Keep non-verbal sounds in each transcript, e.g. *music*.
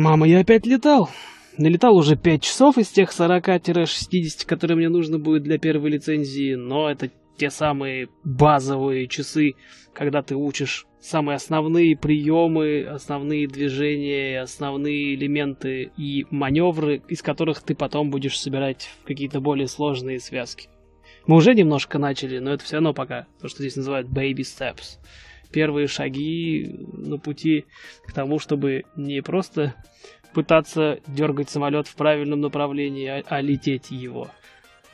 Мама, я опять летал. Налетал уже 5 часов из тех 40-60, которые мне нужно будет для первой лицензии, но это те самые базовые часы, когда ты учишь самые основные приемы, основные движения, основные элементы и маневры, из которых ты потом будешь собирать какие-то более сложные связки. Мы уже немножко начали, но это все равно пока то, что здесь называют baby steps. Первые шаги на пути к тому, чтобы не просто пытаться дергать самолет в правильном направлении, а, а лететь его.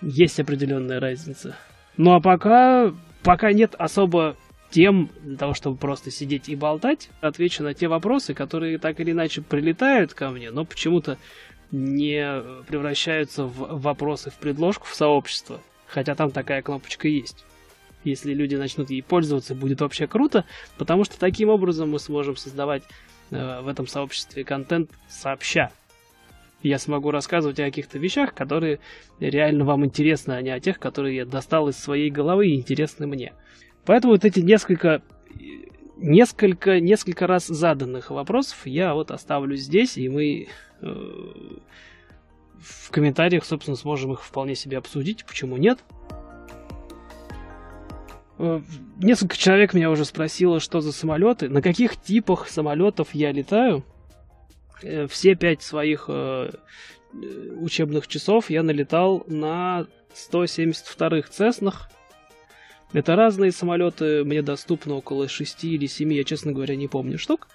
Есть определенная разница. Ну а пока, пока нет особо тем для того, чтобы просто сидеть и болтать, отвечу на те вопросы, которые так или иначе прилетают ко мне, но почему-то не превращаются в вопросы в предложку в сообщество, хотя там такая кнопочка есть. Если люди начнут ей пользоваться, будет вообще круто, потому что таким образом мы сможем создавать э, в этом сообществе контент сообща. Я смогу рассказывать о каких-то вещах, которые реально вам интересны, а не о тех, которые я достал из своей головы и интересны мне. Поэтому вот эти несколько, несколько, несколько раз заданных вопросов я вот оставлю здесь, и мы э, в комментариях, собственно, сможем их вполне себе обсудить, почему нет. Э, несколько человек меня уже спросило, что за самолеты, на каких типах самолетов я летаю. Э, все пять своих э, учебных часов я налетал на 172-х Цеснах это разные самолеты, мне доступно около 6 или 7, я, честно говоря, не помню штук.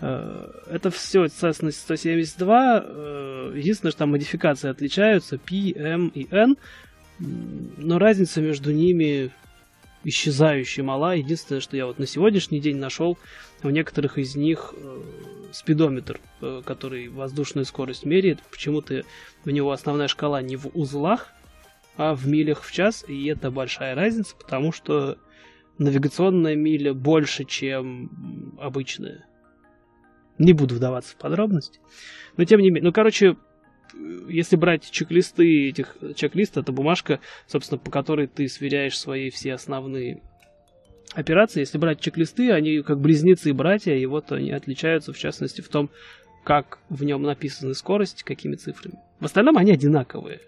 Это все Cessna 172. Э, единственное, что там модификации отличаются, P, M и N. Но разница между ними исчезающая мала. Единственное, что я вот на сегодняшний день нашел в некоторых из них э, спидометр, который воздушную скорость меряет. Почему-то у него основная шкала не в узлах, а в милях в час, и это большая разница, потому что навигационная миля больше, чем обычная. Не буду вдаваться в подробности. Но тем не менее, ну, короче, если брать чек-листы этих чек-лист, это бумажка, собственно, по которой ты сверяешь свои все основные операции. Если брать чек-листы, они как близнецы и братья, и вот они отличаются, в частности, в том, как в нем написаны скорости, какими цифрами. В остальном они одинаковые.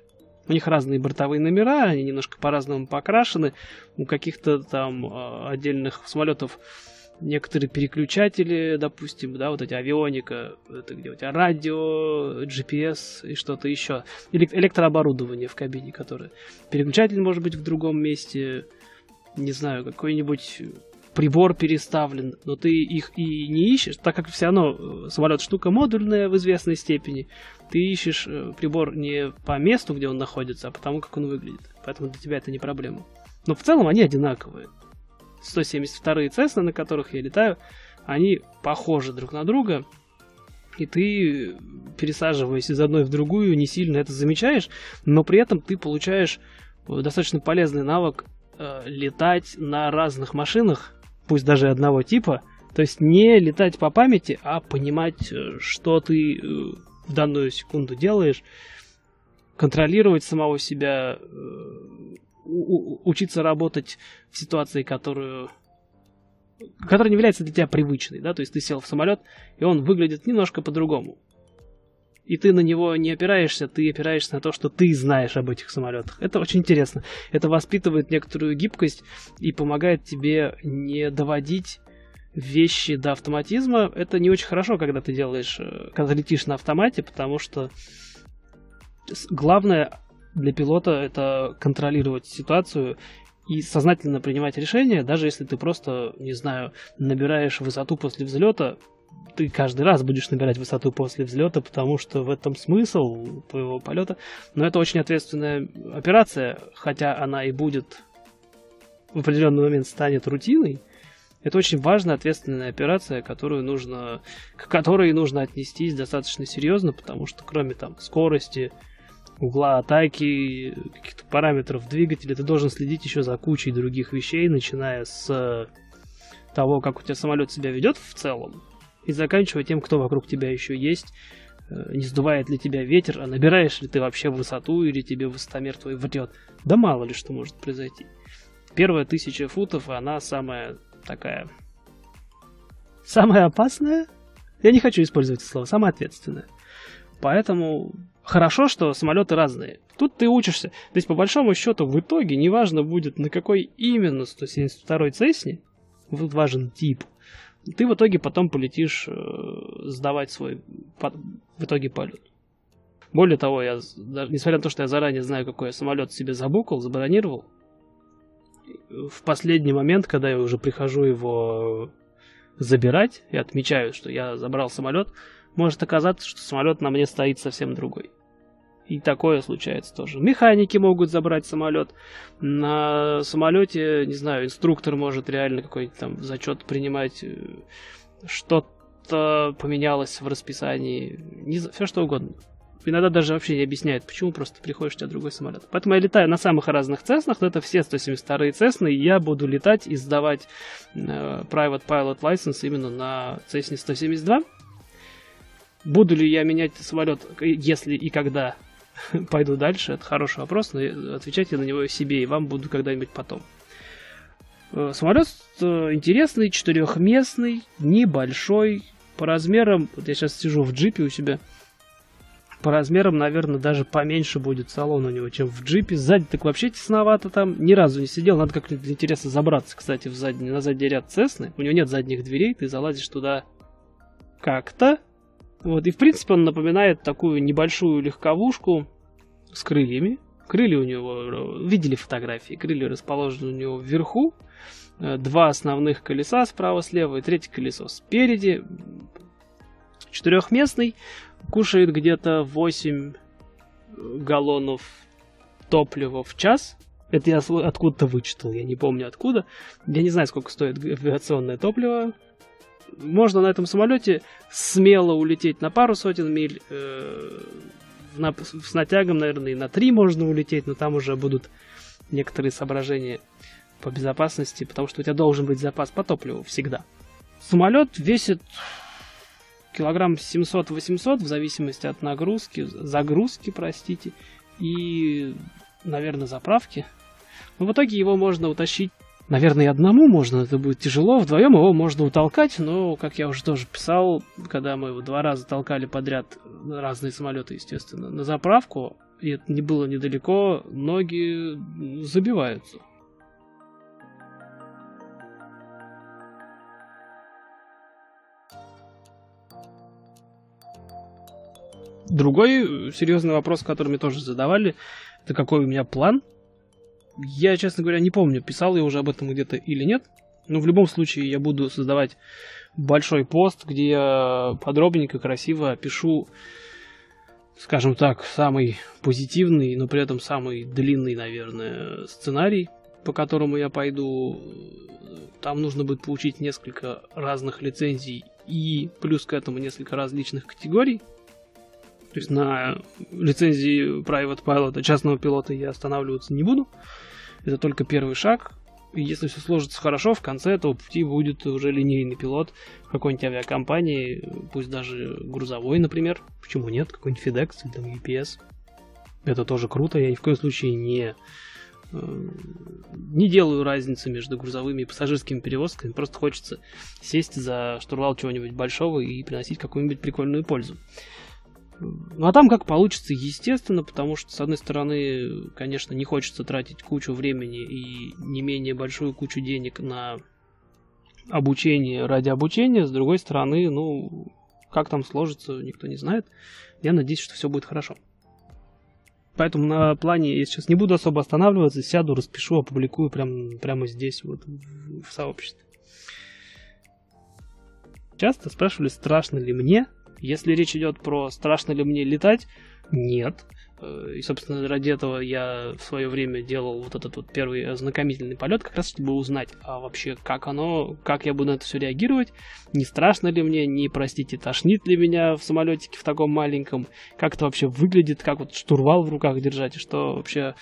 У них разные бортовые номера, они немножко по-разному покрашены. У каких-то там э, отдельных самолетов некоторые переключатели, допустим, да, вот эти авионика, это где у тебя радио, GPS и что-то еще. Или электрооборудование в кабине, которое. Переключатель может быть в другом месте, не знаю, какой-нибудь прибор переставлен, но ты их и не ищешь, так как все равно э, самолет штука модульная в известной степени, ты ищешь э, прибор не по месту, где он находится, а по тому, как он выглядит. Поэтому для тебя это не проблема. Но в целом они одинаковые. 172-е Cessna, на которых я летаю, они похожи друг на друга, и ты, пересаживаясь из одной в другую, не сильно это замечаешь, но при этом ты получаешь э, достаточно полезный навык э, летать на разных машинах, пусть даже одного типа, то есть не летать по памяти, а понимать, э, что ты э, в данную секунду делаешь, контролировать самого себя, учиться работать в ситуации, которую которая не является для тебя привычной, да, то есть ты сел в самолет, и он выглядит немножко по-другому. И ты на него не опираешься, ты опираешься на то, что ты знаешь об этих самолетах. Это очень интересно. Это воспитывает некоторую гибкость и помогает тебе не доводить вещи до автоматизма. Это не очень хорошо, когда ты делаешь, э, когда летишь на автомате, потому что главное для пилота это контролировать ситуацию и сознательно принимать решения, даже если ты просто, не знаю, набираешь высоту после взлета, ты каждый раз будешь набирать высоту после взлета, потому что в этом смысл твоего полета. Но это очень ответственная операция, хотя она и будет в определенный момент станет рутиной. Это очень важная ответственная операция, которую нужно, к которой нужно отнестись достаточно серьезно, потому что кроме там скорости, угла атаки, каких-то параметров двигателя, ты должен следить еще за кучей других вещей, начиная с того, как у тебя самолет себя ведет в целом, и заканчивая тем, кто вокруг тебя еще есть, э, не сдувает ли тебя ветер, а набираешь ли ты вообще высоту, или тебе высотомер твой врет. Да мало ли что может произойти. Первая тысяча футов, она самая такая... Самая опасная? Я не хочу использовать это слово, самое ответственное. Поэтому хорошо, что самолеты разные. Тут ты учишься. То есть, по большому счету, в итоге, неважно будет, на какой именно 172-й Цесне, вот важен тип, ты в итоге потом полетишь э, сдавать свой в итоге полет. Более того, я, несмотря на то, что я заранее знаю, какой я самолет себе забукал, забронировал, в последний момент, когда я уже прихожу его забирать и отмечаю, что я забрал самолет, может оказаться, что самолет на мне стоит совсем другой. И такое случается тоже. Механики могут забрать самолет. На самолете, не знаю, инструктор может реально какой-нибудь там зачет принимать. Что-то поменялось в расписании. Не, все что угодно. Иногда даже вообще не объясняет, почему просто приходишь, у тебя другой самолет. Поэтому я летаю на самых разных Цеснах, но это все 172 Цесны, и я буду летать и сдавать э, Private Pilot License именно на Цесне 172. Буду ли я менять самолет, если и когда *laughs* пойду дальше, это хороший вопрос, но отвечать я на него себе и вам буду когда-нибудь потом. Э, самолет э, интересный, четырехместный, небольшой, по размерам, вот я сейчас сижу в джипе у себя, по размерам, наверное, даже поменьше будет салон у него, чем в джипе. Сзади так вообще тесновато там. Ни разу не сидел. Надо как-нибудь интересно забраться, кстати, в задний, на задний ряд Цесны. У него нет задних дверей, ты залазишь туда как-то. Вот, и в принципе он напоминает такую небольшую легковушку с крыльями. Крылья у него, видели фотографии, крылья расположены у него вверху. Э, два основных колеса справа-слева и третье колесо спереди. Четырехместный кушает где-то 8 галлонов топлива в час. Это я откуда-то вычитал, я не помню откуда. Я не знаю, сколько стоит авиационное топливо. Можно на этом самолете смело улететь на пару сотен миль. Э, на, с натягом, наверное, и на 3 можно улететь, но там уже будут некоторые соображения по безопасности, потому что у тебя должен быть запас по топливу всегда. Самолет весит килограмм 700-800 в зависимости от нагрузки, загрузки, простите, и, наверное, заправки. Но в итоге его можно утащить, наверное, одному можно, это будет тяжело, вдвоем его можно утолкать, но, как я уже тоже писал, когда мы его два раза толкали подряд, разные самолеты, естественно, на заправку, и это не было недалеко, ноги забиваются. Другой серьезный вопрос, который мне тоже задавали, это какой у меня план. Я, честно говоря, не помню, писал я уже об этом где-то или нет. Но в любом случае я буду создавать большой пост, где я подробненько, красиво опишу, скажем так, самый позитивный, но при этом самый длинный, наверное, сценарий, по которому я пойду. Там нужно будет получить несколько разных лицензий и плюс к этому несколько различных категорий. То есть на лицензии Private Pilot, частного пилота я останавливаться не буду. Это только первый шаг. И если все сложится хорошо, в конце этого пути будет уже линейный пилот какой-нибудь авиакомпании, пусть даже грузовой, например. Почему нет? Какой-нибудь FedEx или там UPS. Это тоже круто. Я ни в коем случае не э, не делаю разницы между грузовыми и пассажирскими перевозками. Просто хочется сесть за штурвал чего-нибудь большого и приносить какую-нибудь прикольную пользу. Ну а там как получится, естественно, потому что, с одной стороны, конечно, не хочется тратить кучу времени и не менее большую кучу денег на обучение ради обучения, с другой стороны, ну, как там сложится, никто не знает. Я надеюсь, что все будет хорошо. Поэтому на плане я сейчас не буду особо останавливаться, сяду, распишу, опубликую прям, прямо здесь, вот в, сообществе. Часто спрашивали, страшно ли мне если речь идет про страшно ли мне летать, нет. Э, и, собственно, ради этого я в свое время делал вот этот вот первый ознакомительный полет, как раз чтобы узнать, а вообще, как оно, как я буду на это все реагировать, не страшно ли мне, не, простите, тошнит ли меня в самолетике в таком маленьком, как это вообще выглядит, как вот штурвал в руках держать, и что вообще,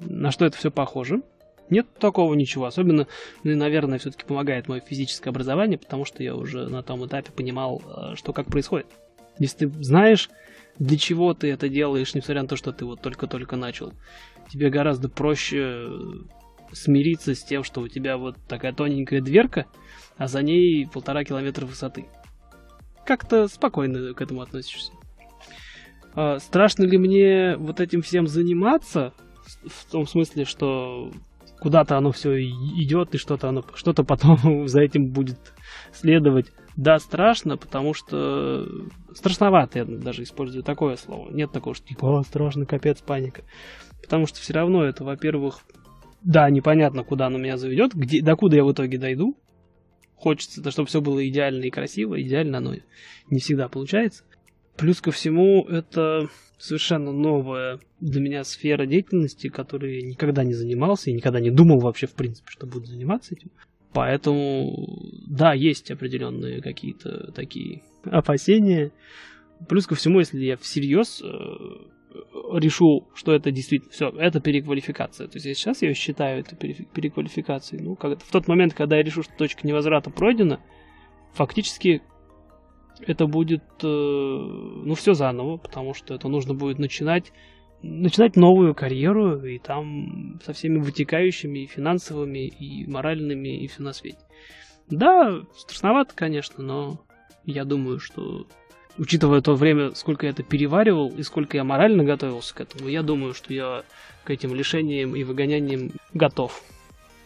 на что это все похоже. Нет такого ничего. Особенно, ну, наверное, все-таки помогает мое физическое образование, потому что я уже на том этапе понимал, э, что как происходит. Если ты знаешь, для чего ты это делаешь, несмотря на то, что ты вот только-только начал, тебе гораздо проще смириться с тем, что у тебя вот такая тоненькая дверка, а за ней полтора километра высоты. как-то спокойно к этому относишься. А, страшно ли мне вот этим всем заниматься? В том смысле, что куда-то оно все идет, и что-то оно что-то потом *laughs* за этим будет следовать. Да, страшно, потому что страшновато, я даже использую такое слово. Нет такого, что типа, о, страшно, капец, паника. Потому что все равно это, во-первых, да, непонятно, куда оно меня заведет, где, докуда я в итоге дойду. Хочется, чтобы все было идеально и красиво. Идеально оно не всегда получается. Плюс ко всему, это совершенно новая для меня сфера деятельности, которой я никогда не занимался и никогда не думал вообще, в принципе, что буду заниматься этим. Поэтому, да, есть определенные какие-то такие опасения. Плюс ко всему, если я всерьез э, решу, что это действительно все, это переквалификация. То есть сейчас я считаю это переквалификацией. Ну, как в тот момент, когда я решу, что точка невозврата пройдена, фактически это будет, э, ну, все заново, потому что это нужно будет начинать, начинать новую карьеру, и там со всеми вытекающими и финансовыми, и моральными, и все на свете. Да, страшновато, конечно, но я думаю, что учитывая то время, сколько я это переваривал и сколько я морально готовился к этому, я думаю, что я к этим лишениям и выгоняниям готов.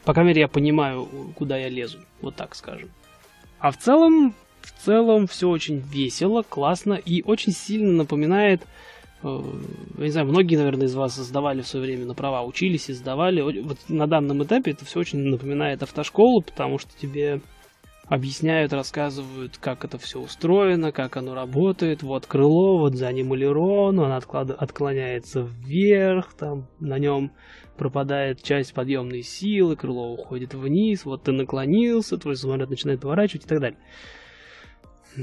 По крайней мере, я понимаю, куда я лезу, вот так скажем. А в целом, в целом все очень весело, классно и очень сильно напоминает э, я не знаю, многие, наверное, из вас сдавали в свое время на права, учились и сдавали. Вот на данном этапе это все очень напоминает автошколу, потому что тебе объясняют, рассказывают, как это все устроено, как оно работает. Вот крыло, вот за ним элерон, он отклад... отклоняется вверх, там на нем пропадает часть подъемной силы, крыло уходит вниз, вот ты наклонился, твой самолет начинает поворачивать и так далее.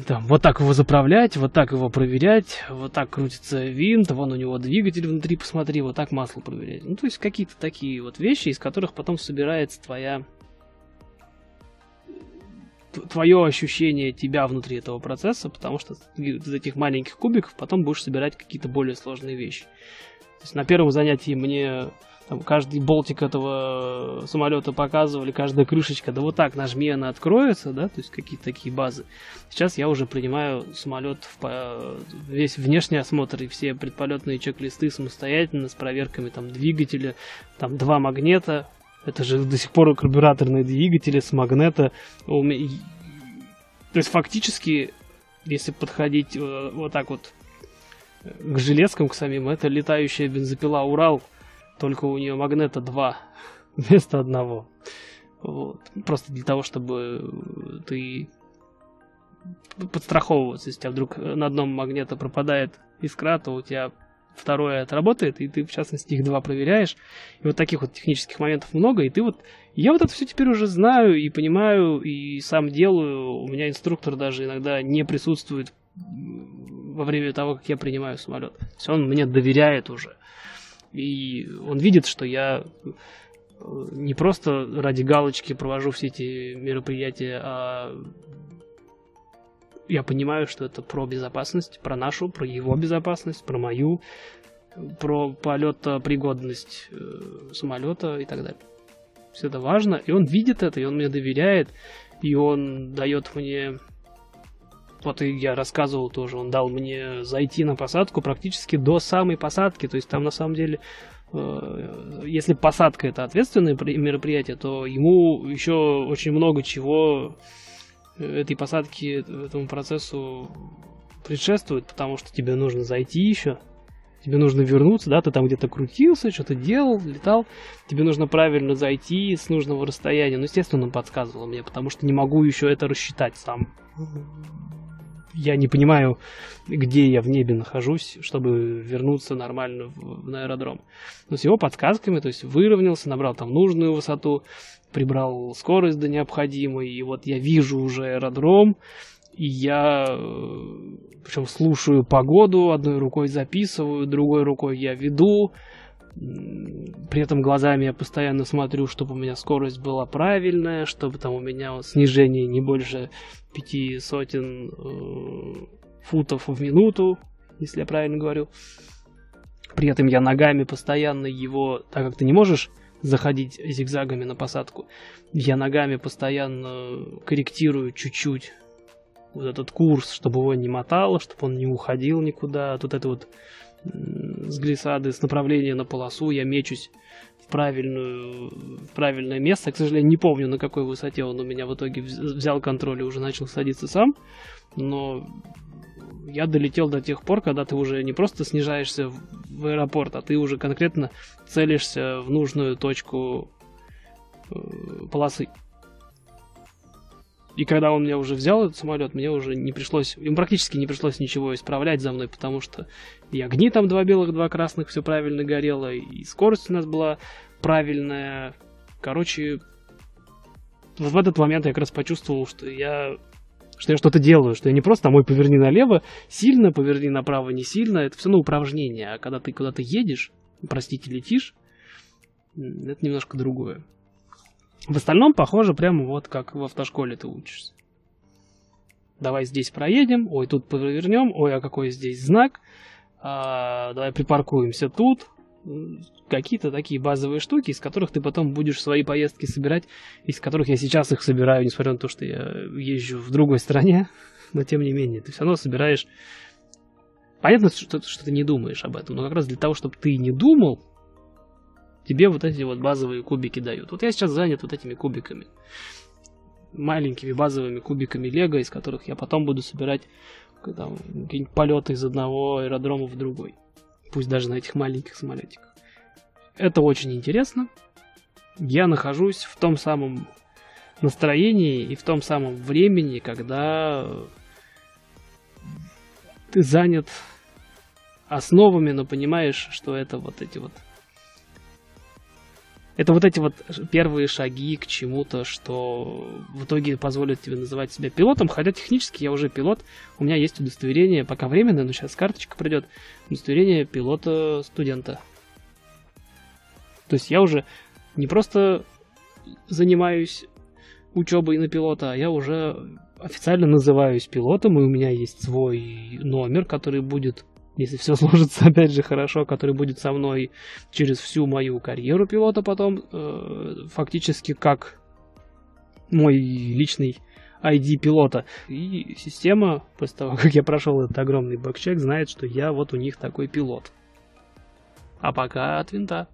Там, вот так его заправлять, вот так его проверять, вот так крутится винт, вон у него двигатель внутри, посмотри, вот так масло проверять. Ну, то есть какие-то такие вот вещи, из которых потом собирается твоя твое ощущение тебя внутри этого процесса, потому что из этих маленьких кубиков потом будешь собирать какие-то более сложные вещи. То есть на первом занятии мне там, каждый болтик этого самолета показывали, каждая крышечка, да вот так нажми, она откроется, да, то есть какие-то такие базы. Сейчас я уже принимаю самолет в весь внешний осмотр и все предполетные чек-листы самостоятельно с проверками там двигателя, там два магнита, это же до сих пор карбюраторные двигатели с магнета. То есть фактически, если подходить э, вот так вот э, к железкам, к самим, это летающая бензопила Урал, только у нее магнета два *laughs* вместо одного. Вот. Просто для того, чтобы ты подстраховываться, если у тебя вдруг на одном магнета пропадает искра, то у тебя второе отработает, и ты, в частности, их два проверяешь. И вот таких вот технических моментов много, и ты вот... Я вот это все теперь уже знаю и понимаю, и сам делаю. У меня инструктор даже иногда не присутствует во время того, как я принимаю самолет. Все, он мне доверяет уже. И он видит, что я э, не просто ради галочки провожу все эти мероприятия, а я понимаю, что это про безопасность, про нашу, про его безопасность, про мою, про полетопригодность э, самолета и так далее. Все это важно, и он видит это, и он мне доверяет, и он дает мне... Вот и я рассказывал тоже, он дал мне зайти на посадку практически до самой посадки, то есть там на самом деле э, если посадка это ответственное мероприятие, то ему еще очень много чего этой посадки, этому процессу предшествует, потому что тебе нужно зайти еще, тебе нужно вернуться, да, ты там где-то крутился, что-то делал, летал, тебе нужно правильно зайти с нужного расстояния. Ну, естественно, он подсказывал мне, потому что не могу еще это рассчитать сам. Я не понимаю, где я в небе нахожусь, чтобы вернуться нормально в, на аэродром. Но с его подсказками, то есть выровнялся, набрал там нужную высоту, прибрал скорость до необходимой, и вот я вижу уже аэродром, и я э, причем слушаю погоду, одной рукой записываю, другой рукой я веду, при этом глазами я постоянно смотрю, чтобы у меня скорость была правильная, чтобы там у меня снижение не больше пяти сотен э, футов в минуту, если я правильно говорю. При этом я ногами постоянно его, так как ты не можешь заходить зигзагами на посадку. Я ногами постоянно корректирую чуть-чуть вот этот курс, чтобы его не мотало, чтобы он не уходил никуда. Тут это вот с глиссады, с направления на полосу я мечусь в, правильную, в правильное место. К сожалению, не помню, на какой высоте он у меня в итоге взял контроль и уже начал садиться сам. Но я долетел до тех пор, когда ты уже не просто снижаешься в аэропорт, а ты уже конкретно целишься в нужную точку э, полосы. И когда он меня уже взял, этот самолет, мне уже не пришлось, им практически не пришлось ничего исправлять за мной, потому что и огни там два белых, два красных, все правильно горело, и скорость у нас была правильная. Короче, вот в этот момент я как раз почувствовал, что я что я что-то делаю, что я не просто мой поверни налево, сильно, поверни направо, не сильно, это все на упражнение, а когда ты куда-то едешь, простите, летишь, это немножко другое. В остальном похоже прямо вот как в автошколе ты учишься. Давай здесь проедем, ой, тут повернем, ой, а какой здесь знак, а, давай припаркуемся тут. Какие-то такие базовые штуки, из которых ты потом будешь свои поездки собирать, из которых я сейчас их собираю, несмотря на то, что я езжу в другой стране, *laughs* но тем не менее, ты все равно собираешь... Понятно, что, что ты не думаешь об этом, но как раз для того, чтобы ты не думал, тебе вот эти вот базовые кубики дают. Вот я сейчас занят вот этими кубиками. Маленькими базовыми кубиками Лего, из которых я потом буду собирать какие-нибудь полеты из одного аэродрома в другой. Пусть даже на этих маленьких самолетиках. Это очень интересно. Я нахожусь в том самом настроении и в том самом времени, когда ты занят основами, но понимаешь, что это вот эти вот это вот эти вот первые шаги к чему-то, что в итоге позволит тебе называть себя пилотом, хотя технически я уже пилот, у меня есть удостоверение, пока временное, но сейчас карточка придет, удостоверение пилота-студента. То есть я уже не просто занимаюсь учебой на пилота, а я уже официально называюсь пилотом, и у меня есть свой номер, который будет если все *laughs* сложится, опять же, хорошо, который будет со мной через всю мою карьеру пилота потом, э, фактически как мой личный ID пилота. И система, после того, как я прошел этот огромный бэкчек, знает, что я вот у них такой пилот. А пока от винта.